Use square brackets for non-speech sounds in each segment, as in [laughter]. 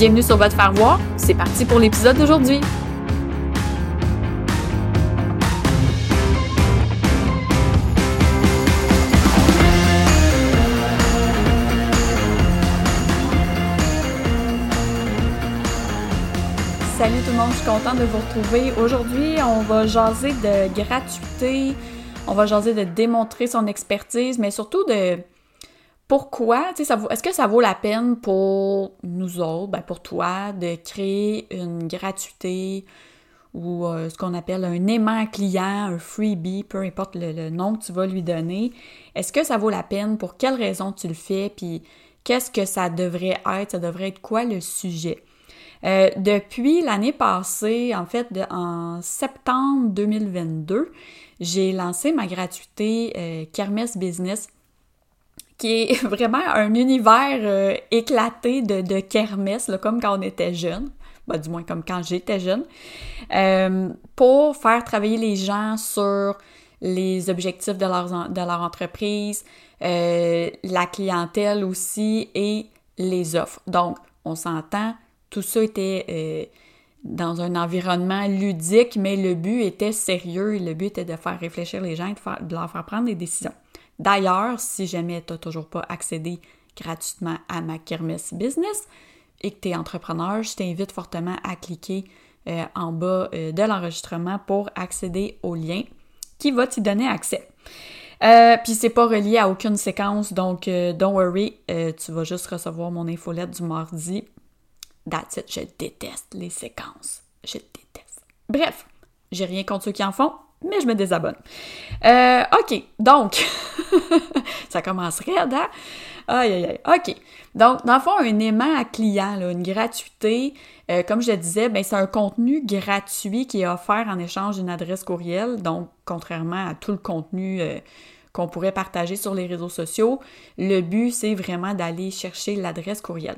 Bienvenue sur votre faire voir. C'est parti pour l'épisode d'aujourd'hui. Salut tout le monde, je suis contente de vous retrouver. Aujourd'hui, on va jaser de gratuité, on va jaser de démontrer son expertise, mais surtout de pourquoi, est-ce que ça vaut la peine pour nous autres, ben pour toi, de créer une gratuité ou euh, ce qu'on appelle un aimant client, un freebie, peu importe le, nom que tu vas lui donner? Est-ce que ça vaut la peine? Pour quelle raison tu le fais? Puis qu'est-ce que ça devrait être? Ça devrait être quoi le sujet? Euh, depuis l'année passée, en fait, en septembre 2022, j'ai lancé ma gratuité euh, Kermesse Business qui est [laughs] vraiment un univers euh, éclaté de, kermesse, comme quand on était jeune, ben, du moins comme quand j'étais jeune, euh, pour faire travailler les gens sur les objectifs de leur, entreprise, euh, la clientèle aussi et les offres. Donc, on s'entend, tout ça était dans un environnement ludique, mais le but était sérieux. Le but était de faire réfléchir les gens et de, de leur faire prendre des décisions. D'ailleurs, si jamais tu n'as toujours pas accédé gratuitement à ma Kermesse Business et que tu es entrepreneur, je t'invite fortement à cliquer euh, en bas euh, de l'enregistrement pour accéder au lien qui va t'y donner accès. Euh, Puis c'est pas relié à aucune séquence, donc euh, don't worry, tu vas juste recevoir mon infolette du mardi. That's it, je déteste les séquences. Je déteste. Bref, j'ai rien contre ceux qui en font, mais je me désabonne. Euh, OK, donc, [laughs] ça commencerait, hein? Aïe, aïe, aïe. OK. Donc, dans le fond, un aimant à client, une gratuité, euh, comme je le disais, ben, c'est un contenu gratuit qui est offert en échange d'une adresse courriel. Donc, contrairement à tout le contenu euh, qu'on pourrait partager sur les réseaux sociaux, le but, c'est vraiment d'aller chercher l'adresse courriel.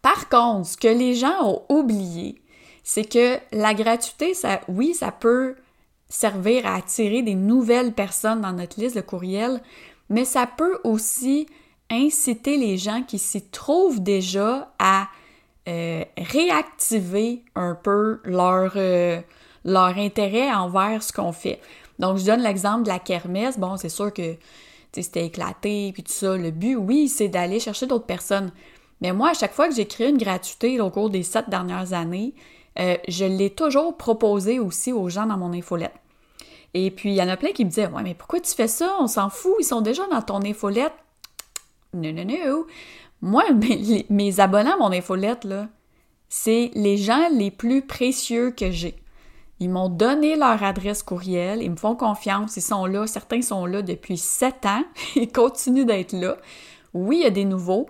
Par contre, ce que les gens ont oublié, c'est que la gratuité, ça, oui, ça peut servir à attirer des nouvelles personnes dans notre liste de courriels, mais ça peut aussi inciter les gens qui s'y trouvent déjà à euh, réactiver un peu leur, euh, leur intérêt envers ce qu'on fait. Donc, je donne l'exemple de la kermesse. Bon, c'est sûr que c'était éclaté, puis tout ça. Le but, oui, c'est d'aller chercher d'autres personnes. Mais moi, à chaque fois que j'ai créé une gratuité au cours des sept dernières années, euh, je l'ai toujours proposé aussi aux gens dans mon infolette. Et puis, il y en a plein qui me disaient Ouais, mais pourquoi tu fais ça? On s'en fout, ils sont déjà dans ton infolette. Non, non, non. Moi, [laughs] mes, mes abonnés à mon infolette, là, c'est les gens les plus précieux que j'ai. Ils m'ont donné leur adresse courriel, ils me font confiance, ils sont là, certains sont là depuis sept ans, [laughs] ils continuent d'être là. Oui, il y a des nouveaux,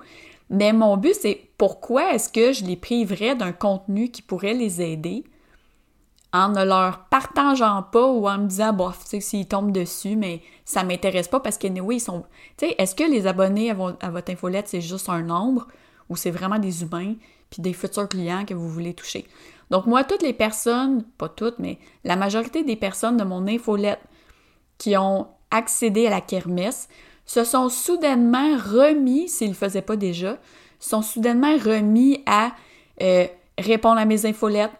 mais mon but, c'est pourquoi est-ce que je les priverais d'un contenu qui pourrait les aider en ne leur partageant pas ou en me disant, bof, tu sais, s'ils tombent dessus, mais ça m'intéresse pas parce que, oui, ils sont. Tu sais, est-ce que les abonnés à, votre infolette, c'est juste un nombre ou c'est vraiment des humains puis des futurs clients que vous voulez toucher? Donc, moi, toutes les personnes, pas toutes, mais la majorité des personnes de mon infolette qui ont accédé à la kermesse se sont soudainement remis, s'ils ne le faisaient pas déjà, sont soudainement remis à euh, répondre à mes infolettes,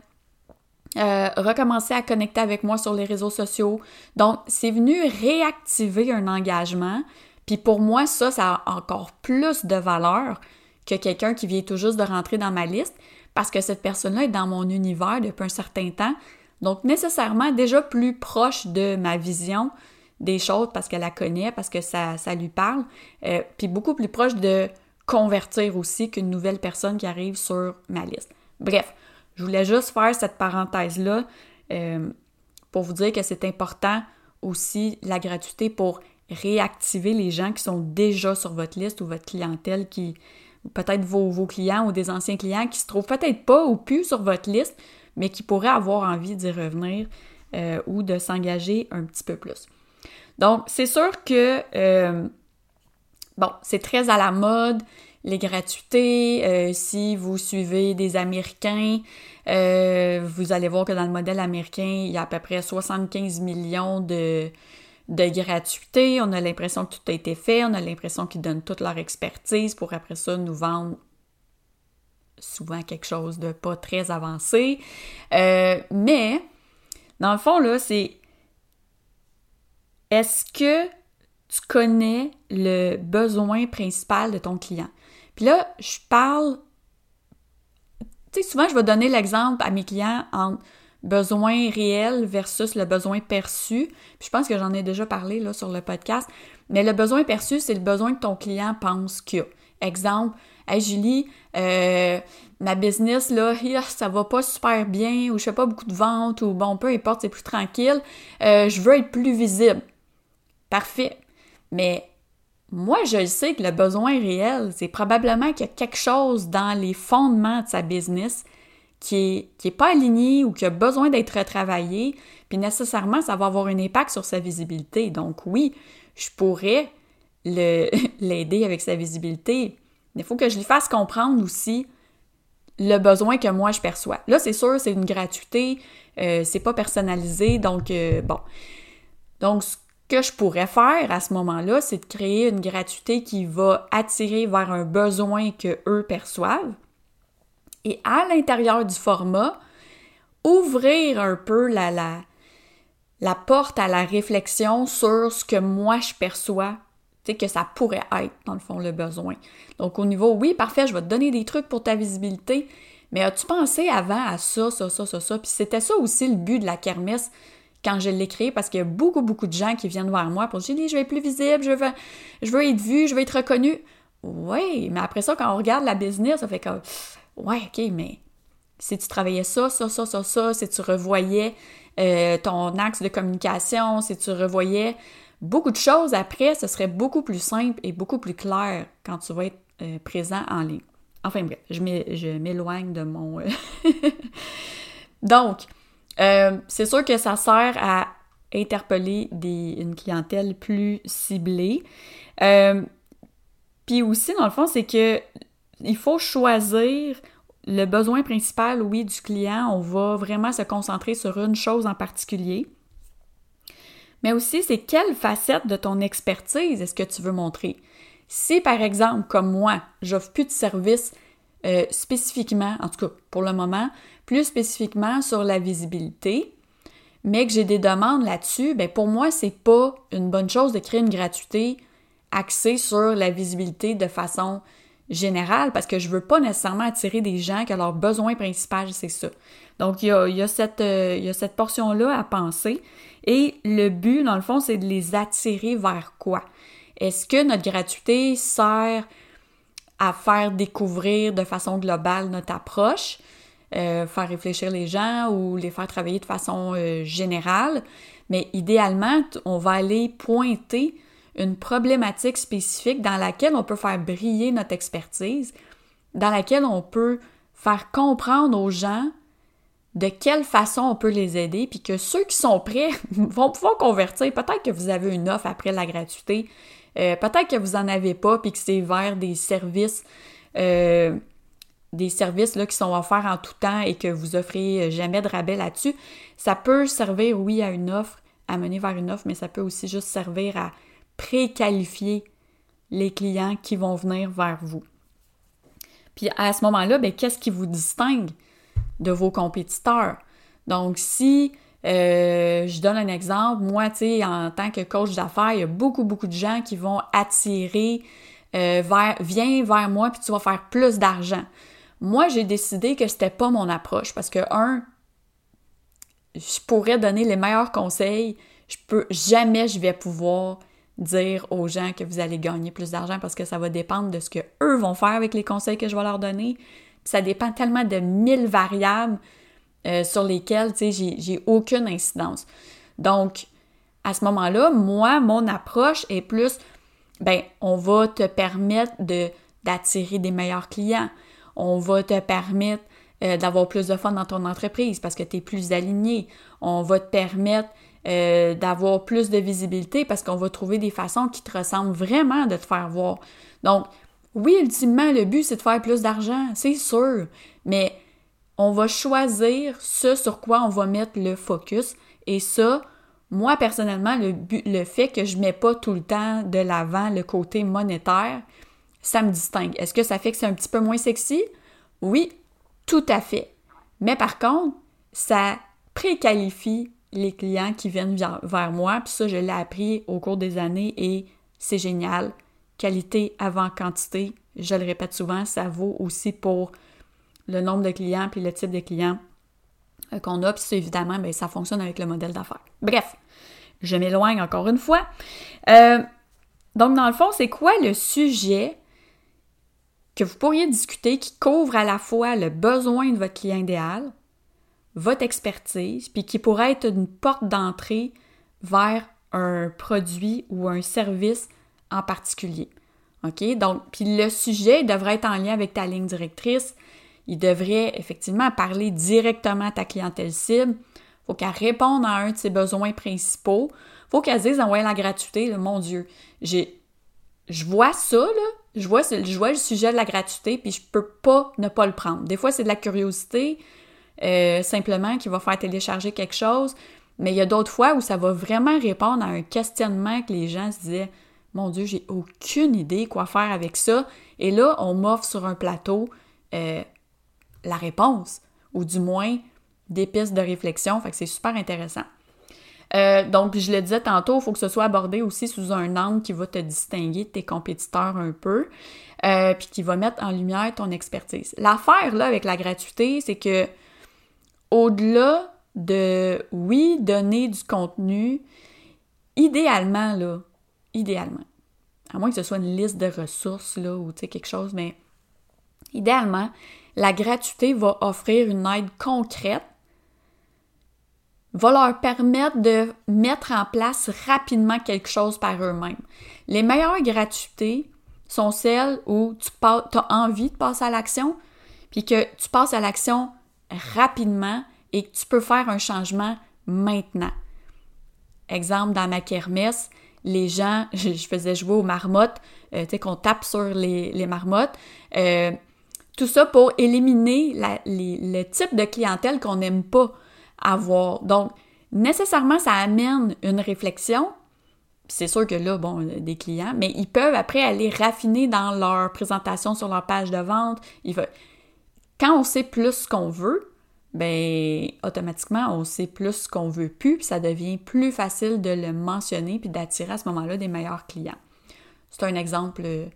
euh, recommencer à connecter avec moi sur les réseaux sociaux. Donc, c'est venu réactiver un engagement. Puis pour moi, ça, ça a encore plus de valeur que quelqu'un qui vient tout juste de rentrer dans ma liste parce que cette personne-là est dans mon univers depuis un certain temps. Donc, nécessairement déjà plus proche de ma vision des choses parce qu'elle la connaît, parce que ça, ça lui parle, euh, puis beaucoup plus proche de convertir aussi qu'une nouvelle personne qui arrive sur ma liste. Bref, je voulais juste faire cette parenthèse-là euh, pour vous dire que c'est important aussi la gratuité pour réactiver les gens qui sont déjà sur votre liste ou votre clientèle qui, peut-être vos, vos, clients ou des anciens clients qui se trouvent peut-être pas ou plus sur votre liste, mais qui pourraient avoir envie d'y revenir euh, ou de s'engager un petit peu plus. Donc, c'est sûr que, euh, bon, c'est très à la mode, les gratuités. Euh, si vous suivez des Américains, vous allez voir que dans le modèle américain, il y a à peu près 75 millions de, de. On a l'impression que tout a été fait, on a l'impression qu'ils donnent toute leur expertise pour après ça nous vendre souvent quelque chose de pas très avancé. Euh, mais, dans le fond, là, c'est est-ce que tu connais le besoin principal de ton client? Puis là, je parle, tu sais, souvent je vais donner l'exemple à mes clients en besoin réel versus le besoin perçu. Puis je pense que j'en ai déjà parlé là, sur le podcast. Mais le besoin perçu, c'est le besoin que ton client pense qu'il a. Exemple, Hey Julie, euh, ma business, là, [laughs] ça va pas super bien, ou je fais pas beaucoup de ventes, ou bon, peu importe, c'est plus tranquille. Euh, je veux être plus visible. Parfait. Mais moi, je sais que le besoin réel, c'est probablement qu'il y a quelque chose dans les fondements de sa business qui est, qui est pas aligné ou qui a besoin d'être retravaillé, puis nécessairement, ça va avoir un impact sur sa visibilité. Donc oui, je pourrais [laughs] l'aider avec sa visibilité, mais il faut que je lui fasse comprendre aussi le besoin que moi je perçois. Là, c'est sûr, c'est une gratuité, euh, c'est pas personnalisé, donc euh, bon. Donc, ce que je pourrais faire à ce moment-là, c'est de créer une gratuité qui va attirer vers un besoin que eux perçoivent et à l'intérieur du format, ouvrir un peu la, la, porte à la réflexion sur ce que moi je perçois que ça pourrait être, dans le fond, le besoin. Donc, au niveau, oui, parfait, je vais te donner des trucs pour ta visibilité, mais as-tu pensé avant à ça, ça, ça, ça, ça? Puis c'était ça aussi le but de la kermesse quand je l'ai créé, parce qu'il y a beaucoup, beaucoup de gens qui viennent vers moi pour dire, je vais être plus visible, je veux, je veux être vu, je veux être reconnu. Oui, mais après ça, quand on regarde la business, ça fait comme, ouais, ok, mais si tu travaillais ça, ça, ça, ça, ça, si tu revoyais euh, ton axe de communication, si tu revoyais beaucoup de choses après, ce serait beaucoup plus simple et beaucoup plus clair quand tu vas être euh, présent en ligne. Enfin bref, je m'éloigne de mon... [laughs] Euh, c'est sûr que ça sert à interpeller une clientèle plus ciblée. Puis aussi, dans le fond, c'est que il faut choisir le besoin principal, oui, du client. On va vraiment se concentrer sur une chose en particulier. Mais aussi, c'est quelle facette de ton expertise est-ce que tu veux montrer? Si, par exemple, comme moi, j'offre plus de services euh, spécifiquement, en tout cas pour le moment, plus spécifiquement sur la visibilité, mais que j'ai des demandes là-dessus, ben pour moi, c'est pas une bonne chose de créer une gratuité axée sur la visibilité de façon générale parce que je veux pas nécessairement attirer des gens que leur besoin principal, c'est ça. Donc, il y a, cette, euh, il y a cette portion-là à penser. Et le but, dans le fond, c'est de les attirer vers quoi? Est-ce que notre gratuité sert à faire découvrir de façon globale notre approche, euh, faire réfléchir les gens ou les faire travailler de façon euh, générale? Mais idéalement, on va aller pointer une problématique spécifique dans laquelle on peut faire briller notre expertise, dans laquelle on peut faire comprendre aux gens de quelle façon on peut les aider, puis que ceux qui sont prêts [laughs] vont pouvoir convertir. Peut-être que vous avez une offre après la gratuité, euh, peut-être que vous n'en avez pas, puis que c'est vers des services, euh, des services là, qui sont offerts en tout temps et que vous offrez jamais de rabais là-dessus. Ça peut servir, oui, à une offre, à mener vers une offre, mais ça peut aussi juste servir à préqualifier les clients qui vont venir vers vous. Puis à ce moment-là, ben, qu'est-ce qui vous distingue de vos compétiteurs? Donc, si euh, je donne un exemple, moi, tu sais, en tant que coach d'affaires, il y a beaucoup, beaucoup de gens qui vont attirer euh, vers, viens vers moi, puis tu vas faire plus d'argent. moi, j'ai décidé que c'était pas mon approche parce que, un, je pourrais donner les meilleurs conseils, je peux jamais je vais pouvoir dire aux gens que vous allez gagner plus d'argent parce que ça va dépendre de ce que eux vont faire avec les conseils que je vais leur donner. ça dépend tellement de mille variables euh, sur lesquelles, tu sais, j'ai aucune incidence. Donc, à ce moment-là, moi, mon approche est plus, ben, on va te permettre de d'attirer des meilleurs clients. On va te permettre euh, d'avoir plus de fun dans ton entreprise parce que tu es plus aligné. On va te permettre euh, d'avoir plus de visibilité parce qu'on va trouver des façons qui te ressemblent vraiment de te faire voir. Donc, oui, ultimement, le but, c'est de faire plus d'argent, c'est sûr, mais on va choisir ce sur quoi on va mettre le focus. Et ça, moi, personnellement, le, fait que je ne mets pas tout le temps de l'avant le côté monétaire, ça me distingue. Est-ce que ça fait que c'est un petit peu moins sexy? Oui, tout à fait. Mais par contre, ça préqualifie les clients qui viennent vers moi, puis ça, je l'ai appris au cours des années et c'est génial. Qualité avant quantité, je le répète souvent, ça vaut aussi pour le nombre de clients puis le type de clients euh, qu'on a, puis évidemment, bien, ça fonctionne avec le modèle d'affaires. Bref, je m'éloigne encore une fois. Euh, donc, dans le fond, c'est quoi le sujet que vous pourriez discuter qui couvre à la fois le besoin de votre client idéal, votre expertise, puis qui pourrait être une porte d'entrée vers un produit ou un service en particulier? OK? Donc, puis le sujet devrait être en lien avec ta ligne directrice. Il devrait effectivement parler directement à ta clientèle cible. Faut qu'elle réponde à un de ses besoins principaux. Faut qu'elle dise envoyer la gratuité. mon Dieu, j'ai, je vois ça, là. Je vois, je vois le sujet de la gratuité, puis je peux pas ne pas le prendre. Des fois, c'est de la curiosité, euh, simplement qui va faire télécharger quelque chose. Mais il y a d'autres fois où ça va vraiment répondre à un questionnement que les gens se disaient Mon Dieu, j'ai aucune idée quoi faire avec ça. Et là, on m'offre sur un plateau euh, la réponse, ou du moins des pistes de réflexion. Fait que c'est super intéressant. Euh, donc, je le disais tantôt, il faut que ce soit abordé aussi sous un angle qui va te distinguer de tes compétiteurs un peu, puis qui va mettre en lumière ton expertise. L'affaire là avec la gratuité, c'est que au-delà de, oui, donner du contenu, idéalement, là, idéalement, à moins que ce soit une liste de ressources, là, ou, quelque chose, mais idéalement, la gratuité va offrir une aide concrète, va leur permettre de mettre en place rapidement quelque chose par eux-mêmes. Les meilleures gratuités sont celles où tu as envie de passer à l'action, puis que tu passes à l'action rapidement et que tu peux faire un changement maintenant. Exemple, dans ma kermesse, les gens, [laughs] je, faisais jouer aux marmottes, euh, tu sais, qu'on tape sur les, marmottes. Euh, tout ça pour éliminer le type de clientèle qu'on n'aime pas avoir. Donc, nécessairement, ça amène une réflexion. C'est sûr que là, bon, des clients, mais ils peuvent après aller raffiner dans leur présentation sur leur page de vente. Quand on sait plus ce qu'on veut, ben automatiquement, on sait plus ce qu'on veut plus, puis ça devient plus facile de le mentionner puis d'attirer à ce moment-là des meilleurs clients. C'est un exemple euh,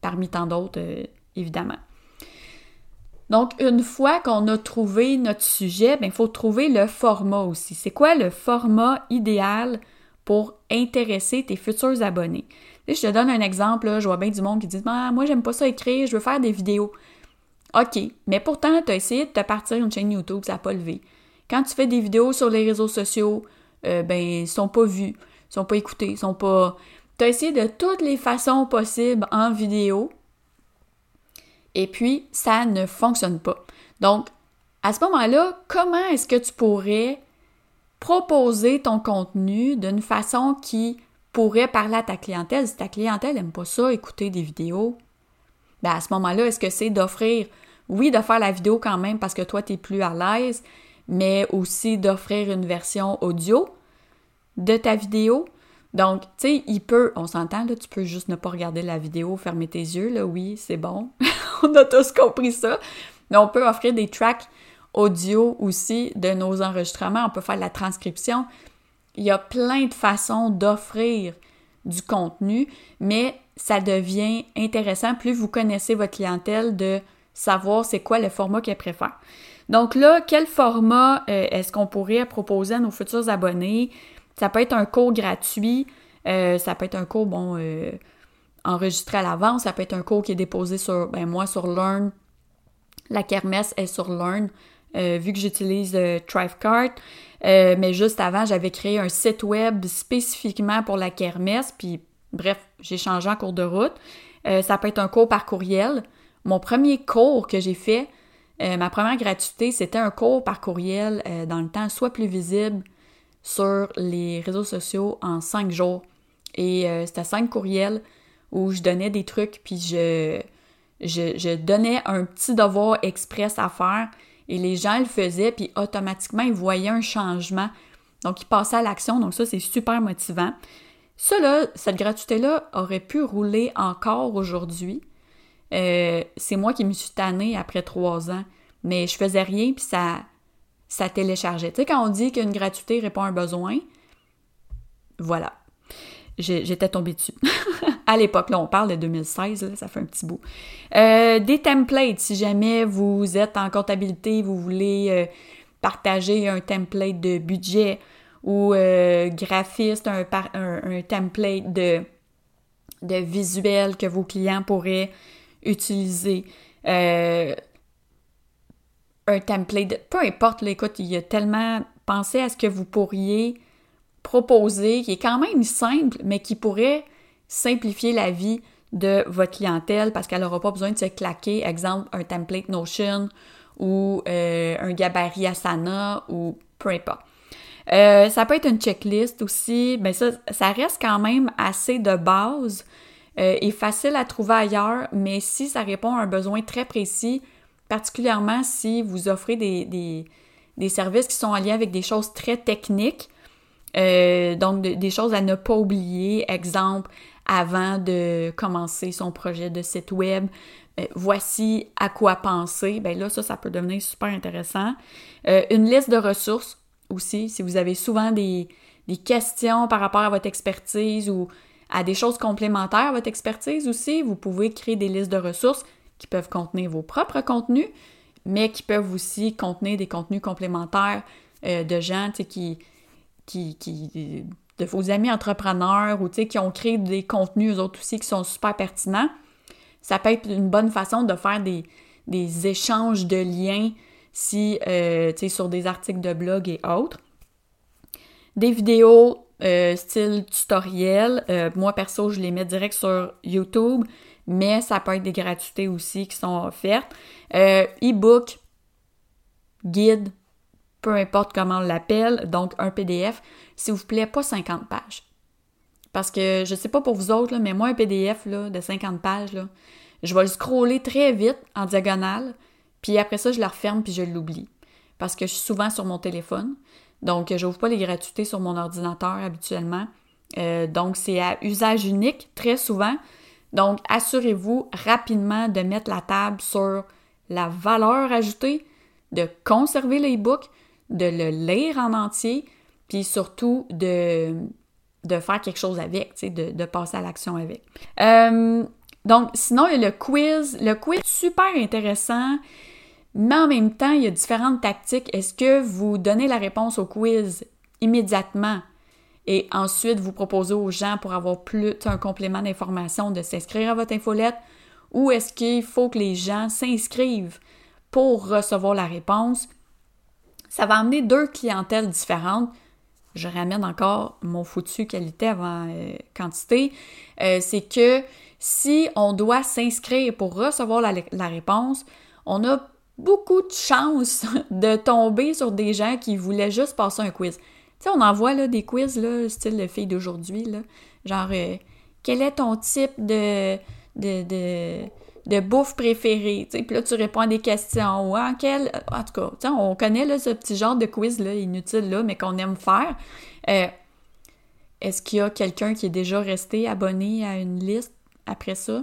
parmi tant d'autres, euh, évidemment. Donc, une fois qu'on a trouvé notre sujet, ben, il faut trouver le format aussi. C'est quoi le format idéal pour intéresser tes futurs abonnés? je te donne un exemple, je vois bien du monde qui dit ah, Moi, j'aime pas ça écrire, je veux faire des vidéos. OK, mais pourtant, tu as essayé de te partir une chaîne YouTube, ça n'a pas levé. Quand tu fais des vidéos sur les réseaux sociaux, euh, ben, ils sont pas vus, ils sont pas écoutés, ils sont pas. Tu as essayé de toutes les façons possibles en vidéo, et puis ça ne fonctionne pas. Donc, à ce moment-là, comment est-ce que tu pourrais proposer ton contenu d'une façon qui pourrait parler à ta clientèle? Si ta clientèle n'aime pas ça, écouter des vidéos, ben à ce moment-là, est-ce que c'est d'offrir, oui, de faire la vidéo quand même parce que toi, tu es plus à l'aise, mais aussi d'offrir une version audio de ta vidéo? Donc, tu sais, il peut, on s'entend, là, tu peux juste ne pas regarder la vidéo, fermer tes yeux, là, oui, c'est bon. [laughs] on a tous compris ça. Mais on peut offrir des tracks audio aussi de nos enregistrements, on peut faire la transcription. Il y a plein de façons d'offrir du contenu, mais ça devient intéressant plus vous connaissez votre clientèle de savoir c'est quoi le format qu'elle préfère. Donc là, quel format euh, est-ce qu'on pourrait proposer à nos futurs abonnés? Ça peut être un cours gratuit, euh, ça peut être un cours, bon, euh, enregistré à l'avance, ça peut être un cours qui est déposé sur, ben moi, sur Learn. La kermesse est sur Learn, vu que j'utilise Thrivecart. mais juste avant, j'avais créé un site web spécifiquement pour la kermesse, puis bref, j'ai changé en cours de route. ça peut être un cours par courriel. Mon premier cours que j'ai fait, euh, ma première gratuité, c'était un cours par courriel euh, dans le temps, soit plus visible sur les réseaux sociaux en cinq jours. Et euh, c'était cinq courriels où je donnais des trucs, puis je, je, donnais un petit devoir express à faire. Et les gens le faisaient, puis automatiquement, ils voyaient un changement. Donc, ils passaient à l'action. Donc, ça, c'est super motivant. Ça, là, cette gratuité-là aurait pu rouler encore aujourd'hui. Euh, c'est moi qui me suis tannée après trois ans. Mais je faisais rien, puis ça, ça téléchargeait. Tu sais, quand on dit qu'une gratuité répond à un besoin, voilà. J'étais tombée dessus. [laughs] à l'époque, là, on parle de 2016, ça fait un petit bout. Euh, des templates, si jamais vous êtes en comptabilité, vous voulez euh, partager un template de budget ou graphiste, un, un, template de, de visuel que vos clients pourraient utiliser euh, un template, peu importe, là, écoute, il y a tellement, pensez à ce que vous pourriez proposer, qui est quand même simple, mais qui pourrait simplifier la vie de votre clientèle parce qu'elle n'aura pas besoin de se claquer, exemple, un template Notion ou euh, un gabarit Asana ou peu importe. Euh, ça peut être une checklist aussi, mais ça, ça reste quand même assez de base euh, est facile à trouver ailleurs, mais si ça répond à un besoin très précis, particulièrement si vous offrez des, services qui sont en lien avec des choses très techniques, euh, donc des choses à ne pas oublier, exemple, avant de commencer son projet de site web, euh, voici à quoi penser, ben là, ça, ça peut devenir super intéressant. une liste de ressources aussi, si vous avez souvent des, des questions par rapport à votre expertise ou à des choses complémentaires à votre expertise aussi. Vous pouvez créer des listes de ressources qui peuvent contenir vos propres contenus, mais qui peuvent aussi contenir des contenus complémentaires euh, de gens qui, de vos amis entrepreneurs ou qui ont créé des contenus, eux autres aussi, qui sont super pertinents. Ça peut être une bonne façon de faire des, des échanges de liens si, euh, sur des articles de blog et autres. Des vidéos euh, style tutoriel. Euh, moi, perso, je les mets direct sur YouTube, mais ça peut être des gratuités aussi qui sont offertes. Euh, e-book, guide, peu importe comment on l'appelle, donc un PDF, s'il vous plaît, pas 50 pages. Parce que je sais pas pour vous autres, mais moi, un PDF là, de 50 pages, là, je vais le scroller très vite en diagonale, puis après ça, je le referme puis je l'oublie. Parce que je suis souvent sur mon téléphone. Donc, je n'ouvre pas les gratuités sur mon ordinateur habituellement. Euh, donc, c'est à usage unique très souvent. Donc, assurez-vous rapidement de mettre la table sur la valeur ajoutée, de conserver l'e-book, de le lire en entier, puis surtout de, de faire quelque chose avec, de, de passer à l'action avec. Euh, donc, sinon, il y a le quiz. Le quiz, super intéressant. Mais en même temps, il y a différentes tactiques. Est-ce que vous donnez la réponse au quiz immédiatement et ensuite vous proposez aux gens pour avoir plus un complément d'information de s'inscrire à votre infolette? Ou est-ce qu'il faut que les gens s'inscrivent pour recevoir la réponse? Ça va amener deux clientèles différentes. Je ramène encore mon foutu qualité avant euh, quantité. Euh, c'est que si on doit s'inscrire pour recevoir la, réponse, on a beaucoup de chance [laughs] de tomber sur des gens qui voulaient juste passer un quiz. Tu sais, on envoie là, des quiz, là, style le fille d'aujourd'hui, là. Genre, euh, quel est ton type de, de, de, de bouffe préférée? Tu sais, puis là, tu réponds à des questions. Ou en. En tout cas, on connaît ce petit genre de quiz-là, inutile, là, mais qu'on aime faire. Euh, est-ce qu'il y a quelqu'un qui est déjà resté abonné à une liste après ça?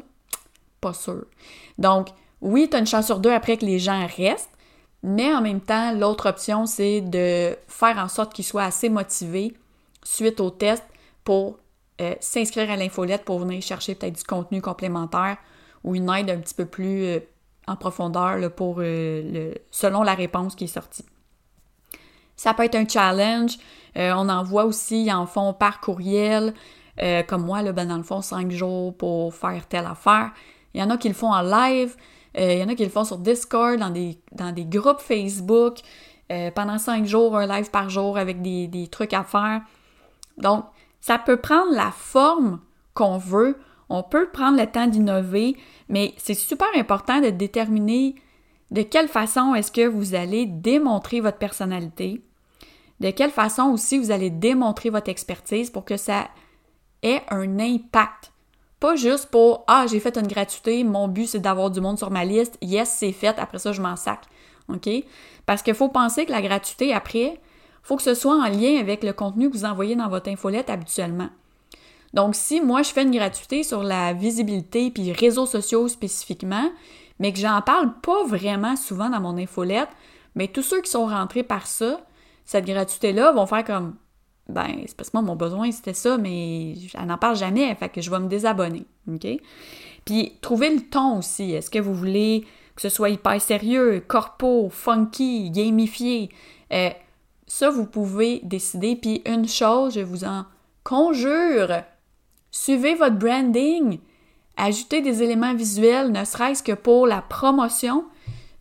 Pas sûr. Donc, oui, tu as une chance sur deux après que les gens restent, mais en même temps, l'autre option, c'est de faire en sorte qu'ils soient assez motivés suite au test pour euh, s'inscrire à l'infolette pour venir chercher peut-être du contenu complémentaire ou une aide un petit peu plus euh, en profondeur pour le, selon la réponse qui est sortie. Ça peut être un challenge. on en voit aussi, ils en font par courriel. comme moi, là, ben, dans le fond, cinq jours pour faire telle affaire. Il y en a qui le font en live. il y en a qui le font sur Discord, dans des, dans des groupes Facebook. pendant cinq jours, un live par jour avec des, des trucs à faire. Donc, ça peut prendre la forme qu'on veut. On peut prendre le temps d'innover, mais c'est super important de déterminer de quelle façon est-ce que vous allez démontrer votre personnalité, de quelle façon aussi vous allez démontrer votre expertise pour que ça ait un impact. Pas juste pour Ah, j'ai fait une gratuité, mon but c'est d'avoir du monde sur ma liste, yes, c'est fait, après ça je m'en sac. OK? Parce qu'il faut penser que la gratuité, après, faut que ce soit en lien avec le contenu que vous envoyez dans votre infolette habituellement. Donc, si moi, je fais une gratuité sur la visibilité puis réseaux sociaux spécifiquement, mais que j'en parle pas vraiment souvent dans mon infolette, mais tous ceux qui sont rentrés par ça, cette gratuité-là, vont faire comme ben, c'est parce que moi, mon besoin, c'était ça, mais elle n'en parle jamais, fait que je vais me désabonner. OK? Puis, trouver le ton aussi. Est-ce que vous voulez que ce soit hyper sérieux, corpo, funky, gamifié? Euh, ça, vous pouvez décider. Puis une chose, je vous en conjure, suivez votre branding. Ajoutez des éléments visuels, ne serait-ce que pour la promotion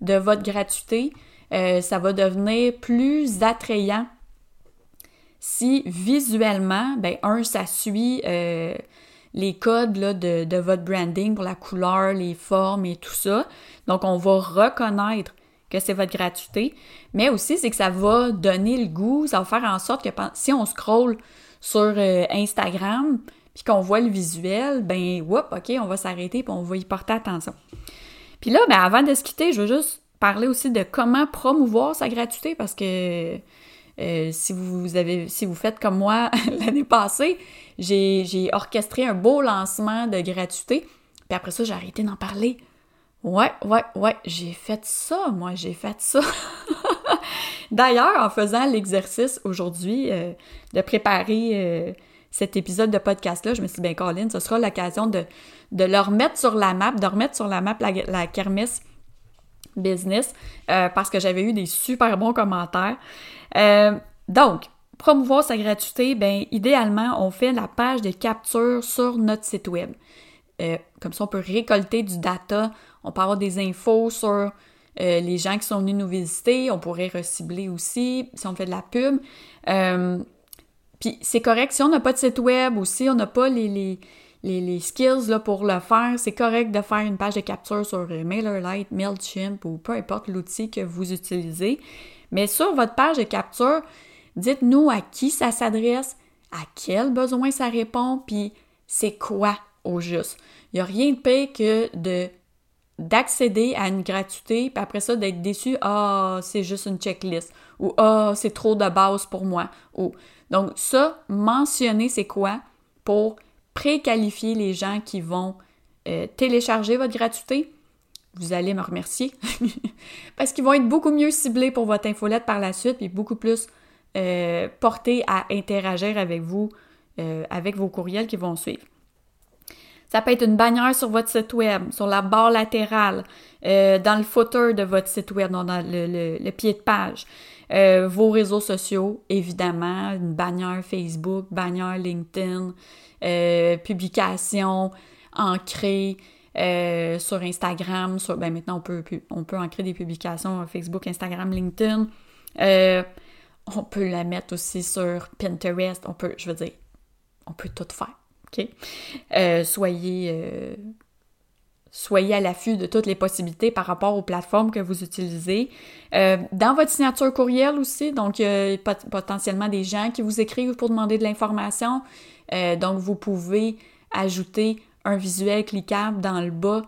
de votre gratuité. Euh, ça va devenir plus attrayant si visuellement, ben un, ça suit euh, les codes là, de, votre branding pour la couleur, les formes et tout ça. Donc, on va reconnaître que c'est votre gratuité, mais aussi c'est que ça va donner le goût, ça va faire en sorte que si on scrolle sur euh, Instagram, puis qu'on voit le visuel, ben whoop, ok, on va s'arrêter puis on va y porter attention. Puis là, ben avant de se quitter, je veux juste parler aussi de comment promouvoir sa gratuité parce que euh, si vous avez si vous faites comme moi [laughs] l'année passée, j'ai orchestré un beau lancement de gratuité, puis après ça, j'ai arrêté d'en parler Ouais, ouais, ouais, j'ai fait ça, moi, j'ai fait ça. [laughs] D'ailleurs, en faisant l'exercice aujourd'hui euh, de préparer euh, cet épisode de podcast-là, je me suis dit, ben, Colin, ce sera l'occasion de, de le remettre sur la map, de remettre sur la map la, kermesse business, euh, parce que j'avais eu des super bons commentaires. donc, promouvoir sa gratuité, ben, idéalement, on fait la page de capture sur notre site web. comme ça, on peut récolter du data on peut avoir des infos sur euh, les gens qui sont venus nous visiter. On pourrait recibler aussi si on fait de la pub. Euh, c'est correct, si on n'a pas de site web ou si on n'a pas les, skills pour le faire, c'est correct de faire une page de capture sur MailerLite, MailChimp ou peu importe l'outil que vous utilisez. Mais sur votre page de capture, dites-nous à qui ça s'adresse, à quel besoin ça répond, puis c'est quoi au juste. Il n'y a rien de pire que de d'accéder à une gratuité, puis après ça, d'être déçu, ah, c'est juste une checklist, ou ah, c'est trop de base pour moi, ou. Donc, ça, mentionner c'est quoi pour préqualifier les gens qui vont euh, télécharger votre gratuité. Vous allez me remercier [laughs] parce qu'ils vont être beaucoup mieux ciblés pour votre infolette par la suite et beaucoup plus euh, portés à interagir avec vous, euh, avec vos courriels qui vont suivre. Ça peut être une bannière sur votre site web, sur la barre latérale, dans le footer de votre site web, dans le, pied de page. Euh, vos réseaux sociaux, évidemment, une bannière Facebook, bannière LinkedIn, euh, publication ancrée sur Instagram. Ben maintenant, on peut, on peut ancrer des publications Facebook, Instagram, LinkedIn. on peut la mettre aussi sur Pinterest. On peut, je veux dire, on peut tout faire. Euh, soyez, euh, soyez à l'affût de toutes les possibilités par rapport aux plateformes que vous utilisez. Euh, dans votre signature courriel aussi, donc il y a potentiellement des gens qui vous écrivent pour demander de l'information. donc vous pouvez ajouter un visuel cliquable dans le bas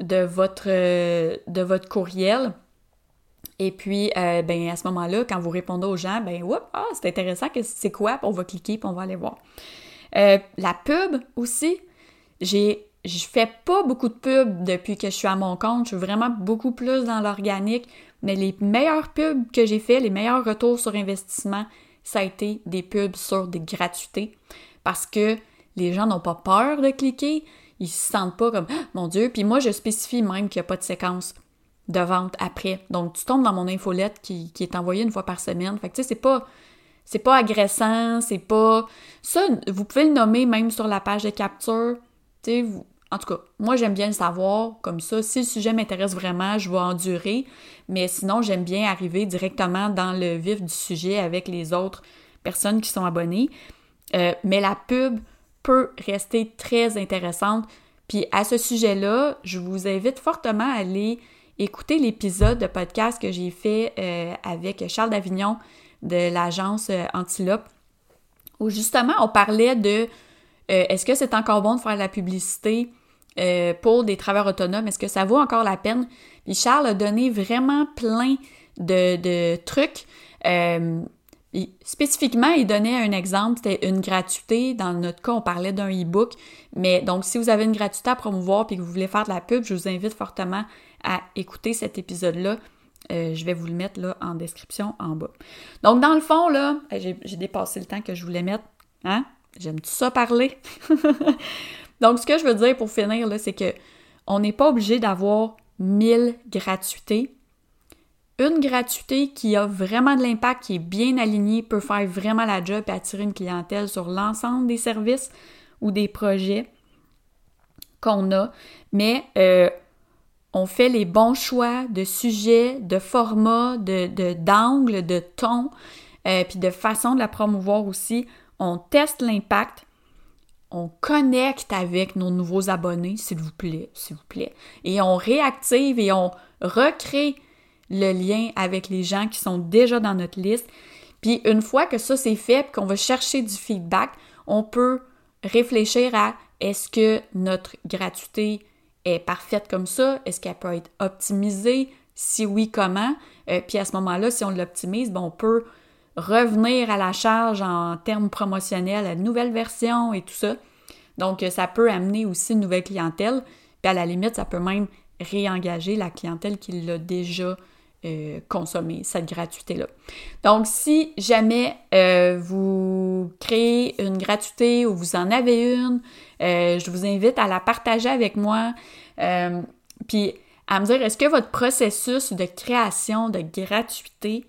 de votre, courriel. Et puis, ben, à ce moment-là, quand vous répondez aux gens, ben, ah, c'est intéressant, c'est quoi? On va cliquer, puis on va aller voir. Euh, la pub aussi, j'ai je fais pas beaucoup de pubs depuis que je suis à mon compte. Je suis vraiment beaucoup plus dans l'organique. Mais les meilleures pubs que j'ai fait, les meilleurs retours sur investissement, ça a été des pubs sur des gratuités. Parce que les gens n'ont pas peur de cliquer. Ils se sentent pas comme, ah, mon Dieu. Puis moi, je spécifie même qu'il n'y a pas de séquence. de vente après. Donc, tu tombes dans mon infolette qui, qui est envoyée une fois par semaine. Fait que, tu sais, c'est pas, c'est pas agressant, c'est pas... Ça, vous pouvez le nommer même sur la page de capture. Tu sais, vous... En tout cas, moi, j'aime bien le savoir. Comme ça, si le sujet m'intéresse vraiment, je vais endurer. Mais sinon, j'aime bien arriver directement dans le vif du sujet avec les autres personnes qui sont abonnées. Euh, mais la pub peut rester très intéressante. Puis à ce sujet-là, je vous invite fortement à aller écouter l'épisode de podcast que j'ai fait euh, avec Charles Davignon de l'agence euh, Antilope, où justement on parlait de est-ce que c'est encore bon de faire de la publicité? Pour des travailleurs autonomes? Est-ce que ça vaut encore la peine? Puis Charles a donné vraiment plein de, trucs spécifiquement, il donnait un exemple, c'était une gratuité. Dans notre cas, on parlait d'un e-book. Mais donc, si vous avez une gratuité à promouvoir et que vous voulez faire de la pub, je vous invite fortement à écouter cet épisode-là. Euh, je vais vous le mettre là en description en bas. Donc, dans le fond, là, j'ai dépassé le temps que je voulais mettre. Hein? J'aime tout ça parler? [laughs] donc, ce que je veux dire pour finir, là, c'est que on n'est pas obligé d'avoir 1000 gratuités une gratuité qui a vraiment de l'impact, qui est bien alignée, peut faire vraiment la job et attirer une clientèle sur l'ensemble des services ou des projets qu'on a. Mais euh, on fait les bons choix de sujets, de formats, de, d'angles, de, ton, euh, puis de façon de la promouvoir aussi. On teste l'impact, on connecte avec nos nouveaux abonnés, s'il vous plaît, s'il vous plaît, et on réactive et on recrée le lien avec les gens qui sont déjà dans notre liste. Puis une fois que ça c'est fait, qu'on va chercher du feedback, on peut réfléchir à est-ce que notre gratuité est parfaite comme ça? Est-ce qu'elle peut être optimisée? Si oui, comment? Euh, puis à ce moment-là, si on l'optimise, ben, on peut revenir à la charge en termes promotionnels, à de nouvelles versions et tout ça. Donc, euh, ça peut amener aussi une nouvelle clientèle. Puis à la limite, ça peut même réengager la clientèle qui l'a déjà euh, consommer cette gratuité-là. Donc, si jamais euh, vous créez une gratuité ou vous en avez une, je vous invite à la partager avec moi, puis à me dire est-ce que votre processus de création de gratuité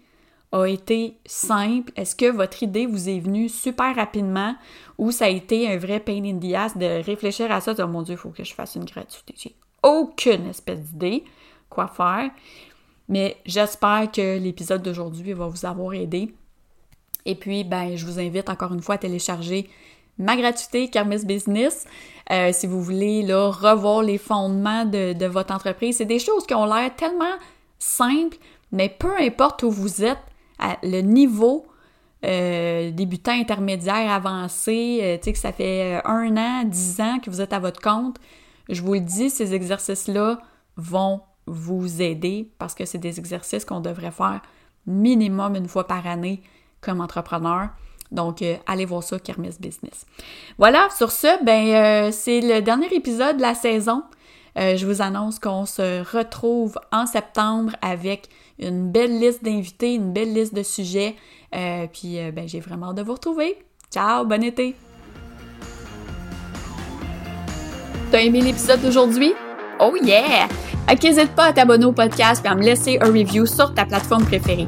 a été simple? Est-ce que votre idée vous est venue super rapidement ou ça a été un vrai pain in the ass de réfléchir à ça, oh mon Dieu, il faut que je fasse une gratuité. J'ai aucune espèce d'idée quoi faire. Mais j'espère que l'épisode d'aujourd'hui va vous avoir aidé. Et puis, ben, je vous invite encore une fois à télécharger ma gratuité Kermis Business. Euh, si vous voulez là, revoir les fondements de, votre entreprise, c'est des choses qui ont l'air tellement simples, mais peu importe où vous êtes, le niveau euh, débutant, intermédiaire, avancé, euh, tu sais que ça fait un an, dix ans que vous êtes à votre compte, je vous le dis, ces exercices-là vont vous aider parce que c'est des exercices qu'on devrait faire minimum une fois par année comme entrepreneur. Donc, euh, allez voir ça, Kermesse Business. Voilà, sur ce, ben, euh, c'est le dernier épisode de la saison. Euh, je vous annonce qu'on se retrouve en septembre avec une belle liste d'invités, une belle liste de sujets. puis, ben, j'ai vraiment hâte de vous retrouver. Ciao, bon été! T'as aimé l'épisode d'aujourd'hui? Oh yeah! n'hésite pas à t'abonner au podcast et à me laisser un review sur ta plateforme préférée.